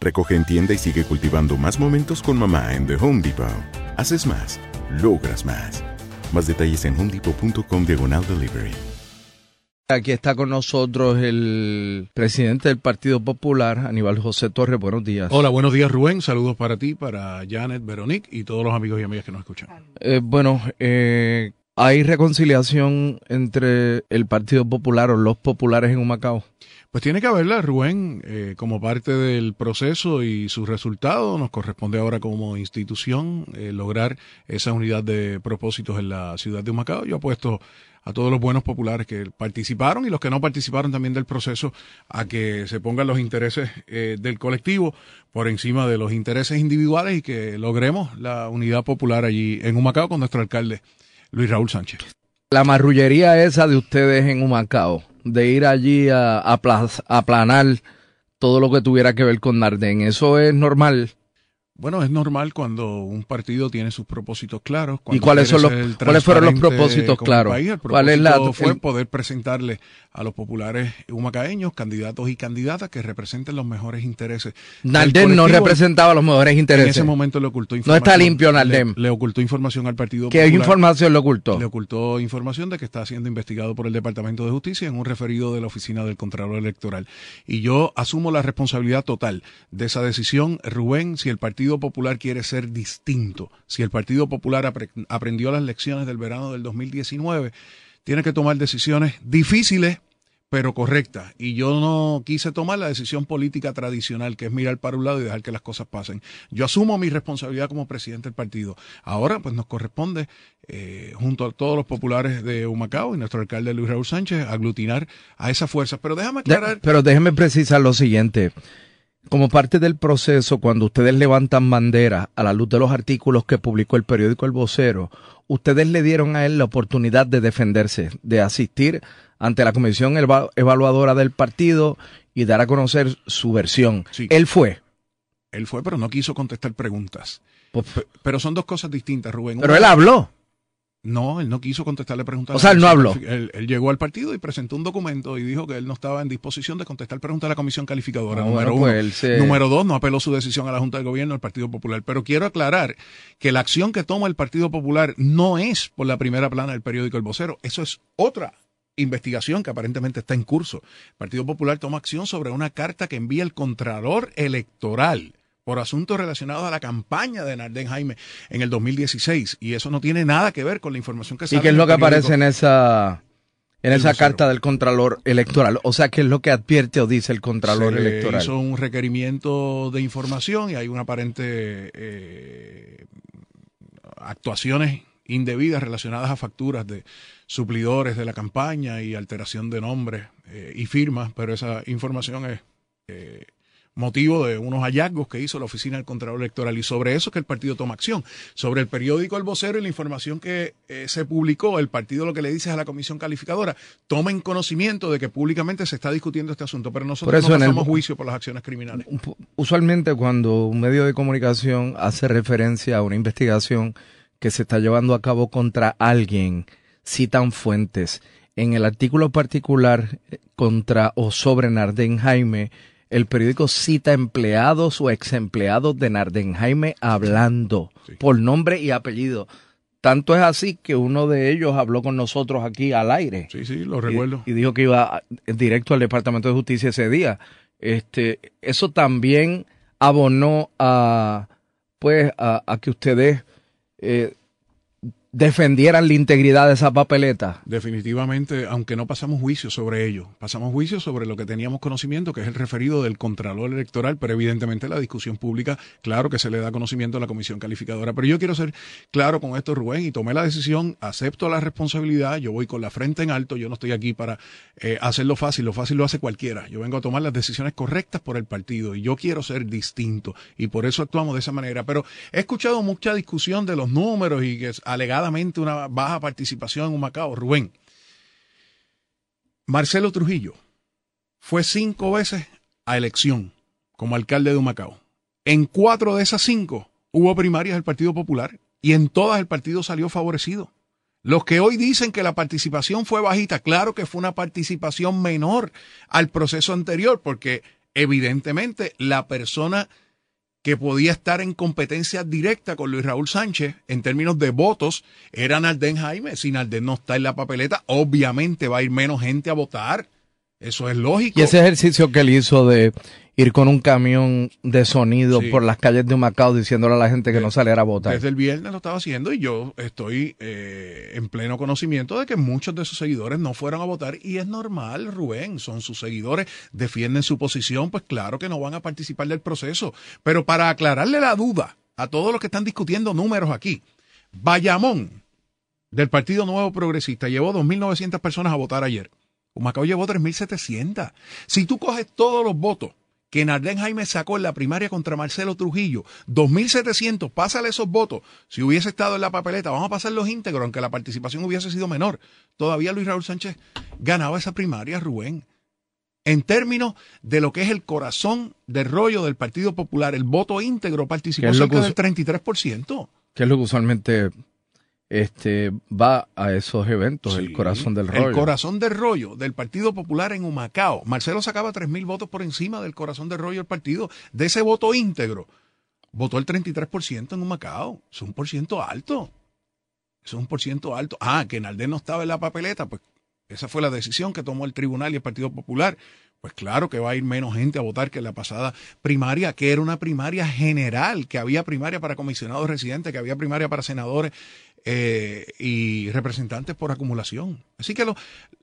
Recoge en tienda y sigue cultivando más momentos con mamá en The Home Depot. Haces más, logras más. Más detalles en homedepot.com diagonal delivery. Aquí está con nosotros el presidente del Partido Popular, Aníbal José Torres. Buenos días. Hola, buenos días Rubén. Saludos para ti, para Janet, Veronique y todos los amigos y amigas que nos escuchan. Eh, bueno, eh, ¿hay reconciliación entre el Partido Popular o los populares en Humacao? Pues tiene que haberla, Rubén, eh, como parte del proceso y su resultado. Nos corresponde ahora como institución eh, lograr esa unidad de propósitos en la ciudad de Humacao. Yo apuesto a todos los buenos populares que participaron y los que no participaron también del proceso a que se pongan los intereses eh, del colectivo por encima de los intereses individuales y que logremos la unidad popular allí en Humacao con nuestro alcalde Luis Raúl Sánchez. La marrullería esa de ustedes en Humacao, de ir allí a, a apla- a aplanar todo lo que tuviera que ver con Nardén, ¿eso es normal? Bueno, es normal cuando un partido tiene sus propósitos claros. ¿Y cuáles son los- cuáles fueron los propósitos claros? país. El ¿Cuál es la- propósito fue el- poder presentarle a los populares humacaeños, candidatos y candidatas que representen los mejores intereses. Nardén no representaba los mejores En intereses. ese momento le ocultó No información. está limpio Nardén. Le, le ocultó información al Partido ¿Qué Popular. información le ocultó? Le ocultó información de que está siendo investigado por el Departamento de Justicia en un referido de la Oficina del Contralor Electoral. Y yo asumo la responsabilidad total de esa decisión, Rubén, si el Partido Popular quiere ser distinto, si el Partido Popular apre- aprendió las lecciones del verano del 2019, tiene que tomar decisiones difíciles pero correctas. Y yo no quise tomar la decisión política tradicional, que es mirar para un lado y dejar que las cosas pasen. Yo asumo mi responsabilidad como presidente del partido. Ahora, pues nos corresponde, eh, junto a todos los populares de Humacao y nuestro alcalde Luis Raúl Sánchez, aglutinar a esas fuerzas. Pero déjame De- aclarar. pero déjeme precisar lo siguiente. Como parte del proceso, cuando ustedes levantan bandera a la luz de los artículos que publicó el periódico El Vocero, ustedes le dieron a él la oportunidad de defenderse, de asistir ante la comisión eva- evaluadora del partido y dar a conocer su versión. Sí. Él fue. Él fue, pero no quiso contestar preguntas. Pues, Pe- Pero son dos cosas distintas, Rubén. pero Una- él habló. No, él no quiso contestarle preguntas. O sea, él no habló. Él, él llegó al partido y presentó un documento y dijo que él no estaba en disposición de contestar preguntas a la comisión calificadora. Ah, número bueno, pues uno. se- Número dos, no apeló su decisión a la Junta de Gobierno del Partido Popular. Pero quiero aclarar que la acción que toma el Partido Popular no es por la primera plana del periódico El Vocero. Eso es otra investigación que aparentemente está en curso. El Partido Popular toma acción sobre una carta que envía el Contralor Electoral por asuntos relacionados a la campaña de Nardén Jaime en el 2016. Y eso no tiene nada que ver con la información que ¿Y sale qué es lo que aparece en esa, en esa vocero. carta del Contralor Electoral? O sea, ¿qué es lo que advierte o dice el Contralor Se Electoral? hizo un requerimiento de información y hay una aparente eh, actuaciones indebidas relacionadas a facturas de suplidores de la campaña y alteración de nombres eh, y firmas, pero esa información es eh, motivo de unos hallazgos que hizo la Oficina del Contralor Electoral. Y sobre eso es que el partido toma acción. Sobre el periódico El Vocero y la información que eh, se publicó, el partido lo que le dice a la comisión calificadora, tomen conocimiento de que públicamente se está discutiendo este asunto, pero nosotros no pasamos juicio por las acciones criminales. Usualmente cuando un medio de comunicación hace referencia a una investigación que se está llevando a cabo contra alguien, citan fuentes. En el artículo particular eh, contra o sobre Narden Jaime, el periódico cita empleados o ex empleados de Nardenjaime hablando por nombre y apellido. Tanto es así que uno de ellos habló con nosotros aquí al aire. Sí, sí, lo recuerdo. Y, dijo que iba directo al Departamento de Justicia ese día. Este, eso también abonó a, pues, a, que ustedes eh, defendieran la integridad de esa papeleta. Definitivamente, aunque no pasamos juicio sobre ello, pasamos juicio sobre lo que teníamos conocimiento, que es el referido del Contralor Electoral, pero evidentemente la discusión pública, claro que se le da conocimiento a la Comisión Calificadora. Pero yo quiero ser claro con esto, Rubén, y tomé la decisión, acepto la responsabilidad, yo voy con la frente en alto, yo no estoy aquí para eh, hacerlo fácil, lo fácil lo hace cualquiera. Yo vengo a tomar las decisiones correctas por el partido y yo quiero ser distinto y por eso actuamos de esa manera. Pero he escuchado mucha discusión de los números y que es una baja participación en un Macao. Rubén, Marcelo Trujillo fue cinco veces a elección como alcalde de Humacao. En cuatro de esas cinco hubo primarias del Partido Popular y en todas el partido salió favorecido. Los que hoy dicen que la participación fue bajita, claro que fue una participación menor al proceso anterior, porque evidentemente la persona que podía estar en competencia directa con Luis Raúl Sánchez en términos de votos era Nardén Jaime. Si Nardén no está en la papeleta, obviamente va a ir menos gente a votar. Eso es lógico. Y ese ejercicio que él hizo de ir con un camión de sonido por las calles de Macao diciéndole a la gente que no saliera a votar. Desde el viernes lo estaba haciendo y yo estoy eh, en pleno conocimiento de que muchos de sus seguidores no fueron a votar y es normal, Rubén, son sus seguidores, defienden su posición, pues claro que no van a participar del proceso. Pero para aclararle la duda a todos los que están discutiendo números aquí, Bayamón del Partido Nuevo Progresista llevó 2.900 personas a votar ayer. Macao llevó 3.700. Si tú coges todos los votos que Nardén Jaime sacó en la primaria contra Marcelo Trujillo, 2.700, pásale esos votos. Si hubiese estado en la papeleta, vamos a pasar los íntegros, aunque la participación hubiese sido menor. Todavía Luis Raúl Sánchez ganaba esa primaria, Rubén. En términos de lo que es el corazón del rollo del Partido Popular, el voto íntegro participó cerca del 33%. Que es lo que usualmente este va a esos eventos, el corazón del rollo. El corazón del rollo del Partido Popular en Humacao. Marcelo sacaba tres mil votos por encima del corazón del rollo del partido. De ese voto íntegro, votó el 33% en Humacao. Es un por ciento alto. Es un por ciento alto. Ah, que Naldén no estaba en la papeleta, pues esa fue la decisión que tomó el tribunal y el Partido Popular. Pues claro que va a ir menos gente a votar que en la pasada primaria, que era una primaria general, que había primaria para comisionados residentes, que había primaria para senadores eh, y representantes por acumulación. Así que lo,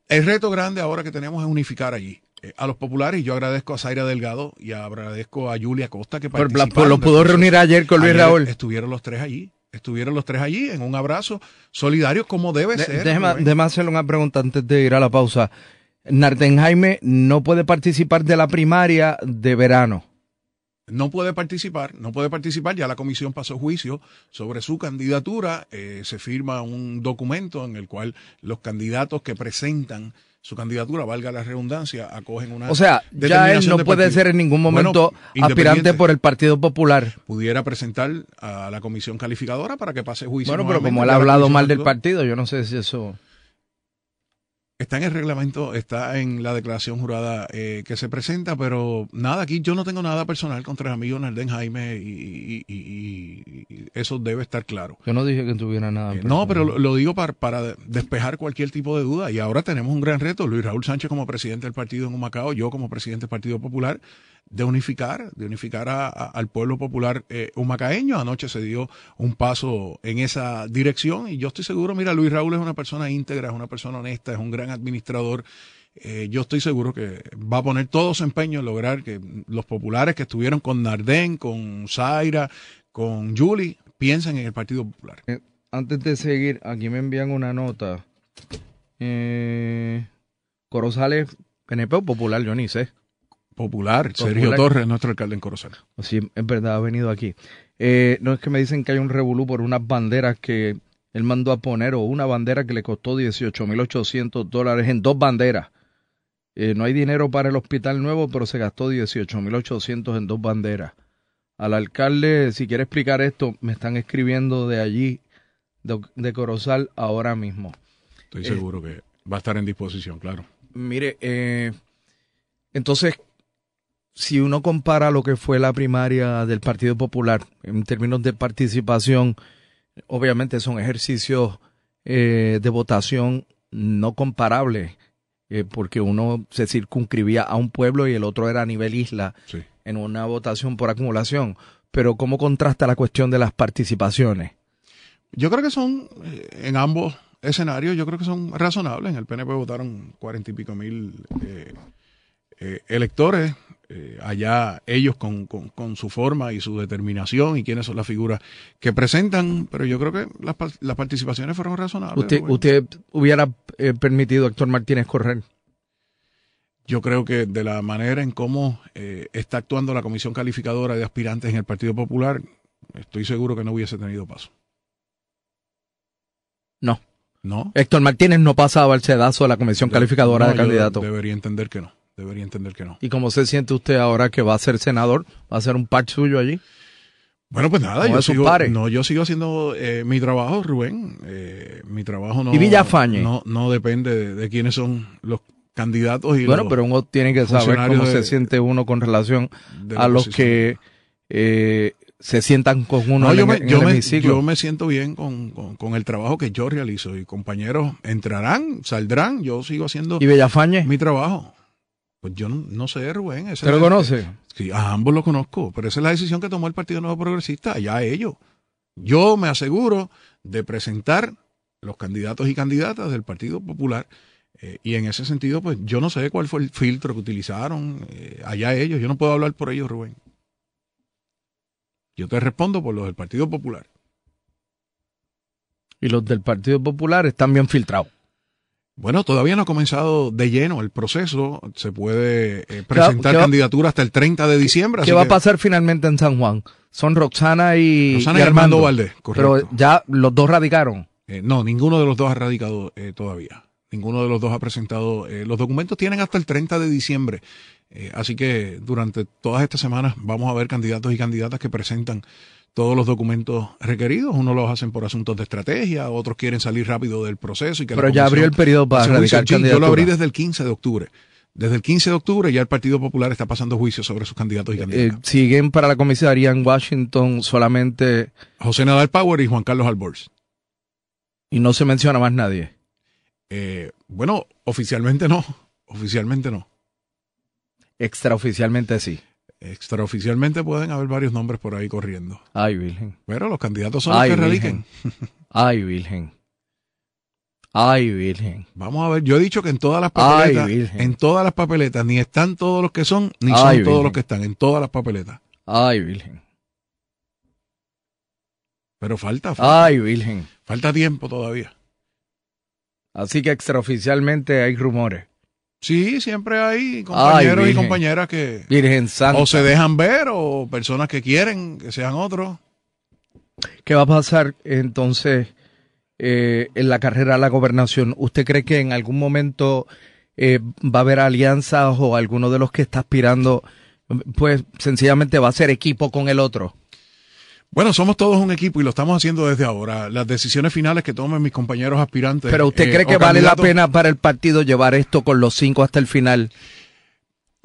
el reto grande ahora que tenemos es unificar allí. Eh, a los populares, y yo agradezco a Zaira Delgado y agradezco a Julia Costa que participaron. Por, lo pudo reunir ayer con Luis Raúl. Estuvieron los tres allí estuvieron los tres allí en un abrazo solidario como debe ser. Déjeme, hacerle una pregunta antes de ir a la pausa. Nardenjaime no puede participar de la primaria de verano no puede participar, no puede participar, ya la comisión pasó juicio sobre su candidatura, eh, se firma un documento en el cual los candidatos que presentan su candidatura, valga la redundancia, acogen una... O sea, ya él no puede ser en ningún momento aspirante por el Partido Popular. Pudiera presentar a la comisión calificadora para que pase juicio. Bueno, pero como él ha hablado mal del partido, yo no sé si eso... Está en el reglamento, está en la declaración jurada eh, que se presenta, pero nada, aquí yo no tengo nada personal contra el amigo Nardén Jaime y, eso debe estar claro. Yo no dije que tuviera nada. Eh, no, pero lo, digo para, para, despejar cualquier tipo de duda. Y ahora tenemos un gran reto, Luis Raúl Sánchez como presidente del partido en Humacao, yo como presidente del Partido Popular de unificar, de unificar al pueblo popular eh, humacaeño. Anoche se dio un paso en esa dirección y yo estoy seguro, mira, Luis Raúl es una persona íntegra, es una persona honesta, es un gran administrador. Eh, yo estoy seguro que va a poner todo su empeño en lograr que los populares que estuvieron con Nardén, con Zaira, con Julie, piensen en el Partido Popular. Eh, antes de seguir, aquí me envían una nota. Eh, Corozales, PNP Popular, yo ni sé. Popular, Sergio Torres, nuestro alcalde en Corozal. Sí, es verdad, ha venido aquí. Eh, no es que me dicen que hay un revolú por unas banderas que él mandó a poner, o una bandera que le costó 18.800 dólares en dos banderas. Eh, no hay dinero para el hospital nuevo, pero se gastó 18.800 en dos banderas. Al alcalde, si quiere explicar esto, me están escribiendo de allí, de, Corozal, ahora mismo. Estoy seguro que va a estar en disposición, claro. Mire, eh, entonces, si uno compara lo que fue la primaria del Partido Popular en términos de participación, obviamente son ejercicios eh, de votación no comparables, eh, porque uno se circunscribía a un pueblo y el otro era a nivel isla en una votación por acumulación. Pero ¿cómo contrasta la cuestión de las participaciones? Yo creo que son, eh, en ambos escenarios, yo creo que son razonables. En el PNP votaron cuarenta y pico mil electores eh, allá ellos con, con, su forma y su determinación y quiénes son las figuras que presentan, pero yo creo que las, las participaciones fueron razonables. ¿Usted, usted hubiera eh, permitido a Héctor Martínez correr? Yo creo que de la manera en cómo eh, está actuando la comisión calificadora de aspirantes en el Partido Popular, estoy seguro que no hubiese tenido paso. No. No. Héctor Martínez no pasaba el sedazo a la comisión calificadora de candidatos. Debería entender que no debería entender que no. ¿Y cómo se siente usted ahora que va a ser senador? ¿Va a ser un par suyo allí? Bueno, pues nada, yo sigo, no, yo sigo haciendo eh, mi trabajo, Rubén. Eh, mi trabajo no, ¿Y Villafañe? no, no depende de, quiénes son los candidatos. Y bueno, pero uno tiene que saber cómo se siente uno con relación a los que eh, se sientan con uno en, yo me, el yo me siento bien con, con, el trabajo que yo realizo y compañeros entrarán, saldrán, yo sigo haciendo ¿Y Villafañe? mi trabajo. Pues yo no, sé, Rubén. ¿Usted lo conoce? Sí, a ambos lo conozco, pero esa es la decisión que tomó el Partido Nuevo Progresista, allá ellos. Yo me aseguro de presentar los candidatos y candidatas del Partido Popular eh, y en ese sentido, pues yo no sé cuál fue el filtro que utilizaron, eh, allá ellos, yo no puedo hablar por ellos, Rubén. Yo te respondo por los del Partido Popular. Y los del Partido Popular están bien filtrados. Bueno, todavía no ha comenzado de lleno el proceso. Se puede eh, presentar candidatura hasta el 30 de diciembre. ¿Qué va a pasar finalmente en San Juan? Son Roxana y, Roxana y, Armando, Valdés, correcto. Pero ya los dos radicaron. Eh, no, ninguno de los dos ha radicado eh, todavía. Ninguno de los dos ha presentado. los documentos tienen hasta el 30 de diciembre. así que durante todas estas semanas vamos a ver candidatos y candidatas que presentan todos los documentos requeridos. Unos los hacen por asuntos de estrategia, otros quieren salir rápido del proceso. Y que Pero ya abrió el periodo para radicar Yo lo abrí desde el 15 de octubre. Desde el 15 de octubre ya el Partido Popular está pasando juicio sobre sus candidatos y eh, candidatas. siguen para la comisaría en Washington solamente José Nadal Power y Juan Carlos Albors. Y no se menciona más nadie. Eh, bueno, oficialmente no. Oficialmente no. Extraoficialmente sí. Extraoficialmente pueden haber varios nombres por ahí corriendo. Ay, Virgen. Pero los candidatos son los que radiquen. Ay, Virgen. Ay, Virgen. Vamos a ver, yo he dicho que en todas las papeletas, en todas las papeletas, ni están todos los que son, ni son todos los que están, en todas las papeletas. Ay, Virgen. Pero falta, falta. Ay, Virgen. Falta tiempo todavía. Así que extraoficialmente hay rumores. Sí, siempre hay compañeros y compañeras que Virgen Santa. o se dejan ver o personas que quieren que sean otros. ¿Qué va a pasar entonces eh, en la carrera a la gobernación? ¿Usted cree que en algún momento eh, va a haber alianzas o alguno de los que está aspirando, pues sencillamente va a ser equipo con el otro? Bueno, somos todos un equipo y lo estamos haciendo desde ahora. Las decisiones finales que tomen mis compañeros aspirantes. Pero usted cree eh, que vale la pena para el partido llevar esto con los cinco hasta el final.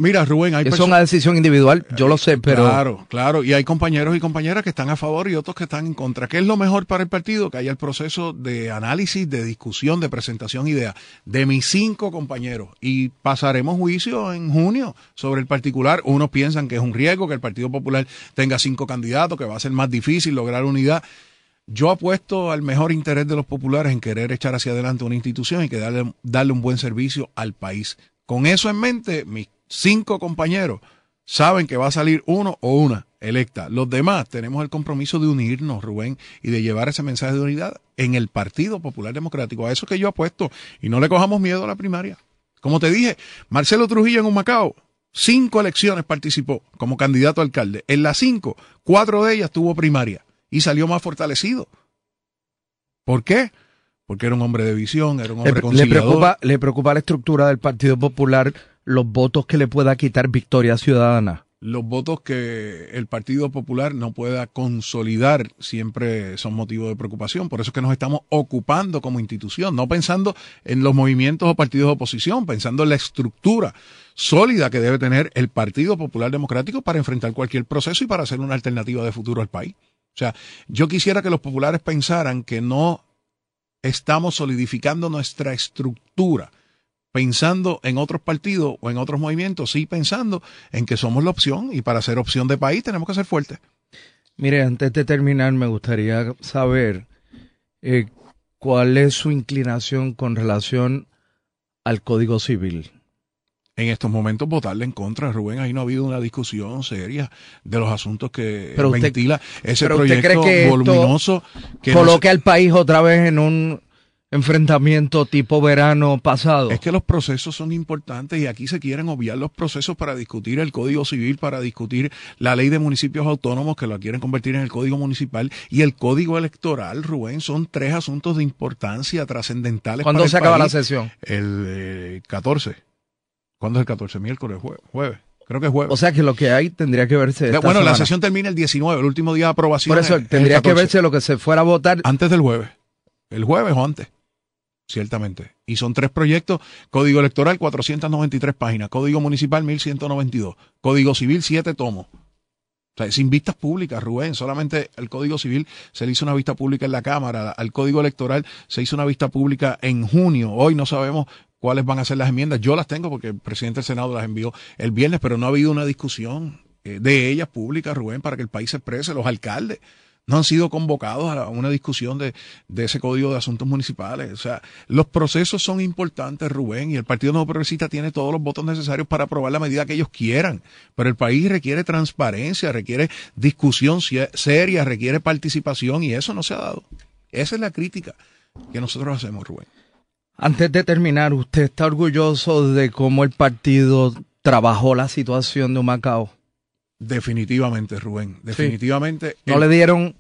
Mira, Rubén, hay Es una decisión individual, yo lo sé, pero... Claro, claro, y hay compañeros y compañeras que están a favor y otros que están en contra. ¿Qué es lo mejor para el partido? Que haya el proceso de análisis, de discusión, de presentación idea de mis cinco compañeros. Y pasaremos juicio en junio sobre el particular. Unos piensan que es un riesgo que el Partido Popular tenga cinco candidatos, que va a ser más difícil lograr unidad. Yo apuesto al mejor interés de los populares en querer echar hacia adelante una institución y que darle, darle un buen servicio al país. Con eso en mente, mis cinco compañeros saben que va a salir uno o una electa. Los demás tenemos el compromiso de unirnos, Rubén, y de llevar ese mensaje de unidad en el Partido Popular Democrático. A eso que yo apuesto. Y no le cojamos miedo a la primaria. Como te dije, Marcelo Trujillo en un Macao Cinco elecciones participó como candidato a alcalde. En las cinco, cuatro de ellas tuvo primaria y salió más fortalecido. ¿Por qué? Porque era un hombre de visión, era un hombre Le, le preocupa, le preocupa la estructura del Partido Popular, los votos que le pueda quitar Victoria Ciudadana. los votos que el Partido Popular no pueda consolidar siempre son motivo de preocupación. Por eso es que nos estamos ocupando como institución, no pensando en los movimientos o partidos de oposición, pensando en la estructura sólida que debe tener el Partido Popular Democrático para enfrentar cualquier proceso y para hacer una alternativa de futuro al país. O sea, yo quisiera que los populares pensaran que no estamos solidificando nuestra estructura pensando en otros partidos o en otros movimientos, sí pensando en que somos la opción y para ser opción de país tenemos que ser fuertes. Mire, antes de terminar, me gustaría saber eh, cuál es su inclinación con relación al Código Civil. En estos momentos votarle en contra, Rubén, ahí no ha habido una discusión seria de los asuntos que Pero usted- ventila ese pero usted proyecto cree que voluminoso que no Coloque al país otra vez en un enfrentamiento tipo verano pasado. es que los procesos son importantes y aquí se quieren obviar los procesos para discutir el Código Civil, para discutir la ley de municipios autónomos que la quieren convertir en el Código Municipal y el Código Electoral, Rubén, son tres asuntos de importancia trascendentales. ¿Cuándo para el se acaba la sesión? El eh, 14. ¿Cuándo es el 14? Miércoles, jue- jueves. Creo que es jueves. O sea que lo que hay tendría que verse. esta bueno, la sesión termina el 19, el último día de aprobación. Por eso es tendría que 14. verse lo que se fuera a votar. Antes del jueves. El jueves o antes. Ciertamente. Y son tres proyectos. Código electoral, 493 páginas. Código municipal, 1192. Código civil, 7 tomos. O sea, sin vistas públicas, Rubén. Solamente el Código Civil se le hizo una vista pública en la Cámara. Al Código Electoral se hizo una vista pública en junio. Hoy no sabemos cuáles van a ser las enmiendas. Yo las tengo porque el presidente del Senado las envió el viernes, pero no ha habido una discusión eh, de ellas públicas, Rubén, para que el país se exprese. Los alcaldes no han sido convocados a una discusión de, de ese código de asuntos municipales. O sea, los procesos son importantes, Rubén, y el Partido Nuevo Progresista tiene todos los votos necesarios para aprobar la medida que ellos quieran. Pero el país requiere transparencia, requiere discusión seria, requiere participación, y eso no se ha dado. Esa es la crítica que nosotros hacemos, Rubén. Antes de terminar, ¿usted está orgulloso de cómo el partido trabajó la situación de Humacao? Definitivamente, Rubén. Definitivamente. ¿No el- le dieron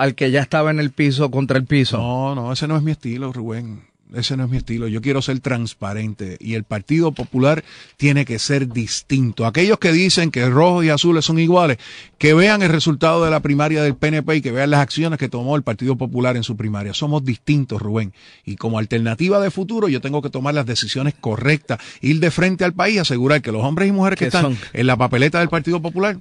al que ya estaba en el piso contra el piso? No, no, ese no es mi estilo, Rubén. Ese no es mi estilo. Yo quiero ser transparente y el Partido Popular tiene que ser distinto. Aquellos que dicen que rojos y azules son iguales, que vean el resultado de la primaria del PNP y que vean las acciones que tomó el Partido Popular en su primaria. Somos distintos, Rubén. Y como alternativa de futuro, yo tengo que tomar las decisiones correctas, ir de frente al país, asegurar que los hombres y mujeres que ¿Qué están son? en la papeleta del Partido Popular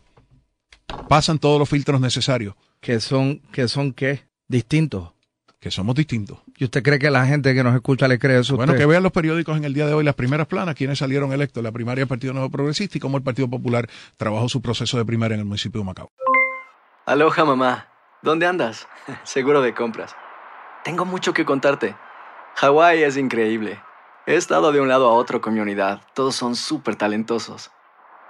pasan todos los filtros necesarios, ¿Que son, que son qué? Distintos. que somos distintos. ¿Y usted cree que la gente que nos escucha le cree eso Bueno, usted? que vean los periódicos en el día de hoy las primeras planas, quienes salieron electos la primaria del Partido Nuevo Progresista y cómo el Partido Popular trabajó su proceso de primaria en el municipio de Macao. Aloha, mamá. ¿Dónde andas? Seguro de compras. Tengo mucho que contarte. Hawái es increíble. He estado de un lado a otro con mi unidad. Todos son súper talentosos.